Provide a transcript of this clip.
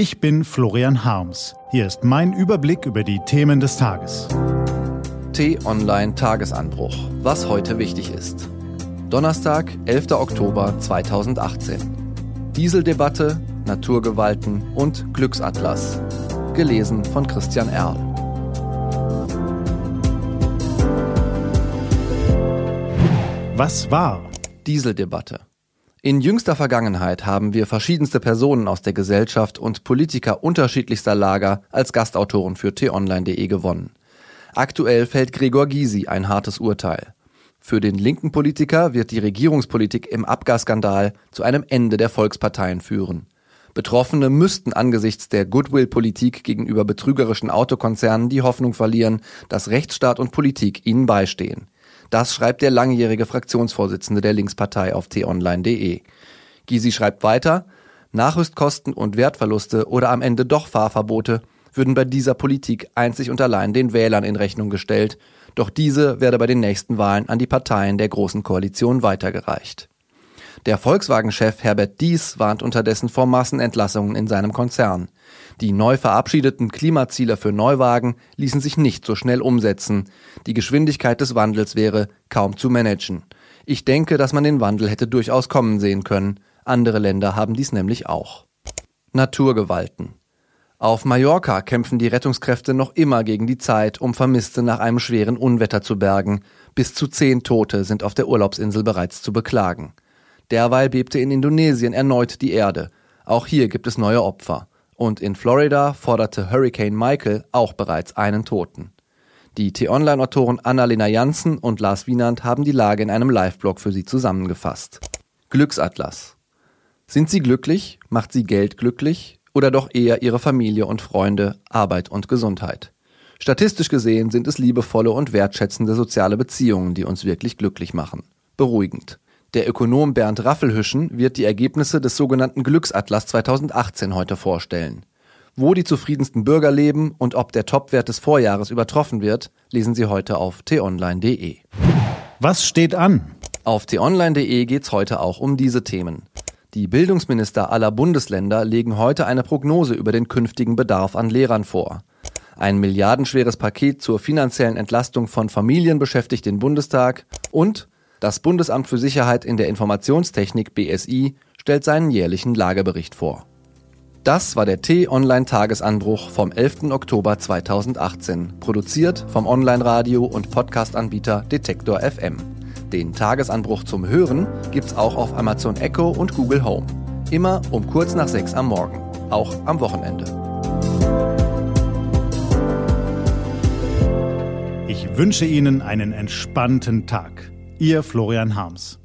Ich bin Florian Harms. Hier ist mein Überblick über die Themen des Tages. T-Online Tagesanbruch. Was heute wichtig ist. Donnerstag, 11. Oktober 2018. Dieseldebatte, Naturgewalten und Glücksatlas. Gelesen von Christian Erl. Was war? Dieseldebatte. In jüngster Vergangenheit haben wir verschiedenste Personen aus der Gesellschaft und Politiker unterschiedlichster Lager als Gastautoren für t-online.de gewonnen. Aktuell fällt Gregor Gysi ein hartes Urteil. Für den linken Politiker wird die Regierungspolitik im Abgasskandal zu einem Ende der Volksparteien führen. Betroffene müssten angesichts der Goodwill-Politik gegenüber betrügerischen Autokonzernen die Hoffnung verlieren, dass Rechtsstaat und Politik ihnen beistehen. Das schreibt der langjährige Fraktionsvorsitzende der Linkspartei auf t-online.de. Gysi schreibt weiter, Nachrüstkosten und Wertverluste oder am Ende doch Fahrverbote würden bei dieser Politik einzig und allein den Wählern in Rechnung gestellt, doch diese werde bei den nächsten Wahlen an die Parteien der Großen Koalition weitergereicht. Der Volkswagen-Chef Herbert Dies warnt unterdessen vor Massenentlassungen in seinem Konzern. Die neu verabschiedeten Klimaziele für Neuwagen ließen sich nicht so schnell umsetzen. Die Geschwindigkeit des Wandels wäre kaum zu managen. Ich denke, dass man den Wandel hätte durchaus kommen sehen können. Andere Länder haben dies nämlich auch. Naturgewalten. Auf Mallorca kämpfen die Rettungskräfte noch immer gegen die Zeit, um Vermisste nach einem schweren Unwetter zu bergen. Bis zu zehn Tote sind auf der Urlaubsinsel bereits zu beklagen. Derweil bebte in Indonesien erneut die Erde. Auch hier gibt es neue Opfer. Und in Florida forderte Hurricane Michael auch bereits einen Toten. Die T-Online-Autoren Annalena Janssen und Lars Wienand haben die Lage in einem Live-Blog für Sie zusammengefasst. Glücksatlas. Sind Sie glücklich? Macht Sie Geld glücklich? oder doch eher ihre Familie und Freunde, Arbeit und Gesundheit. Statistisch gesehen sind es liebevolle und wertschätzende soziale Beziehungen, die uns wirklich glücklich machen. Beruhigend. Der Ökonom Bernd Raffelhüschen wird die Ergebnisse des sogenannten Glücksatlas 2018 heute vorstellen. Wo die zufriedensten Bürger leben und ob der Topwert des Vorjahres übertroffen wird, lesen Sie heute auf t-online.de. Was steht an? Auf t-online.de geht's heute auch um diese Themen. Die Bildungsminister aller Bundesländer legen heute eine Prognose über den künftigen Bedarf an Lehrern vor. Ein milliardenschweres Paket zur finanziellen Entlastung von Familien beschäftigt den Bundestag und das Bundesamt für Sicherheit in der Informationstechnik BSI stellt seinen jährlichen Lagebericht vor. Das war der T-Online-Tagesanbruch vom 11. Oktober 2018, produziert vom Online-Radio- und Podcast-Anbieter Detektor FM. Den Tagesanbruch zum Hören gibt's auch auf Amazon Echo und Google Home. Immer um kurz nach sechs am Morgen, auch am Wochenende. Ich wünsche Ihnen einen entspannten Tag. Ihr Florian Harms.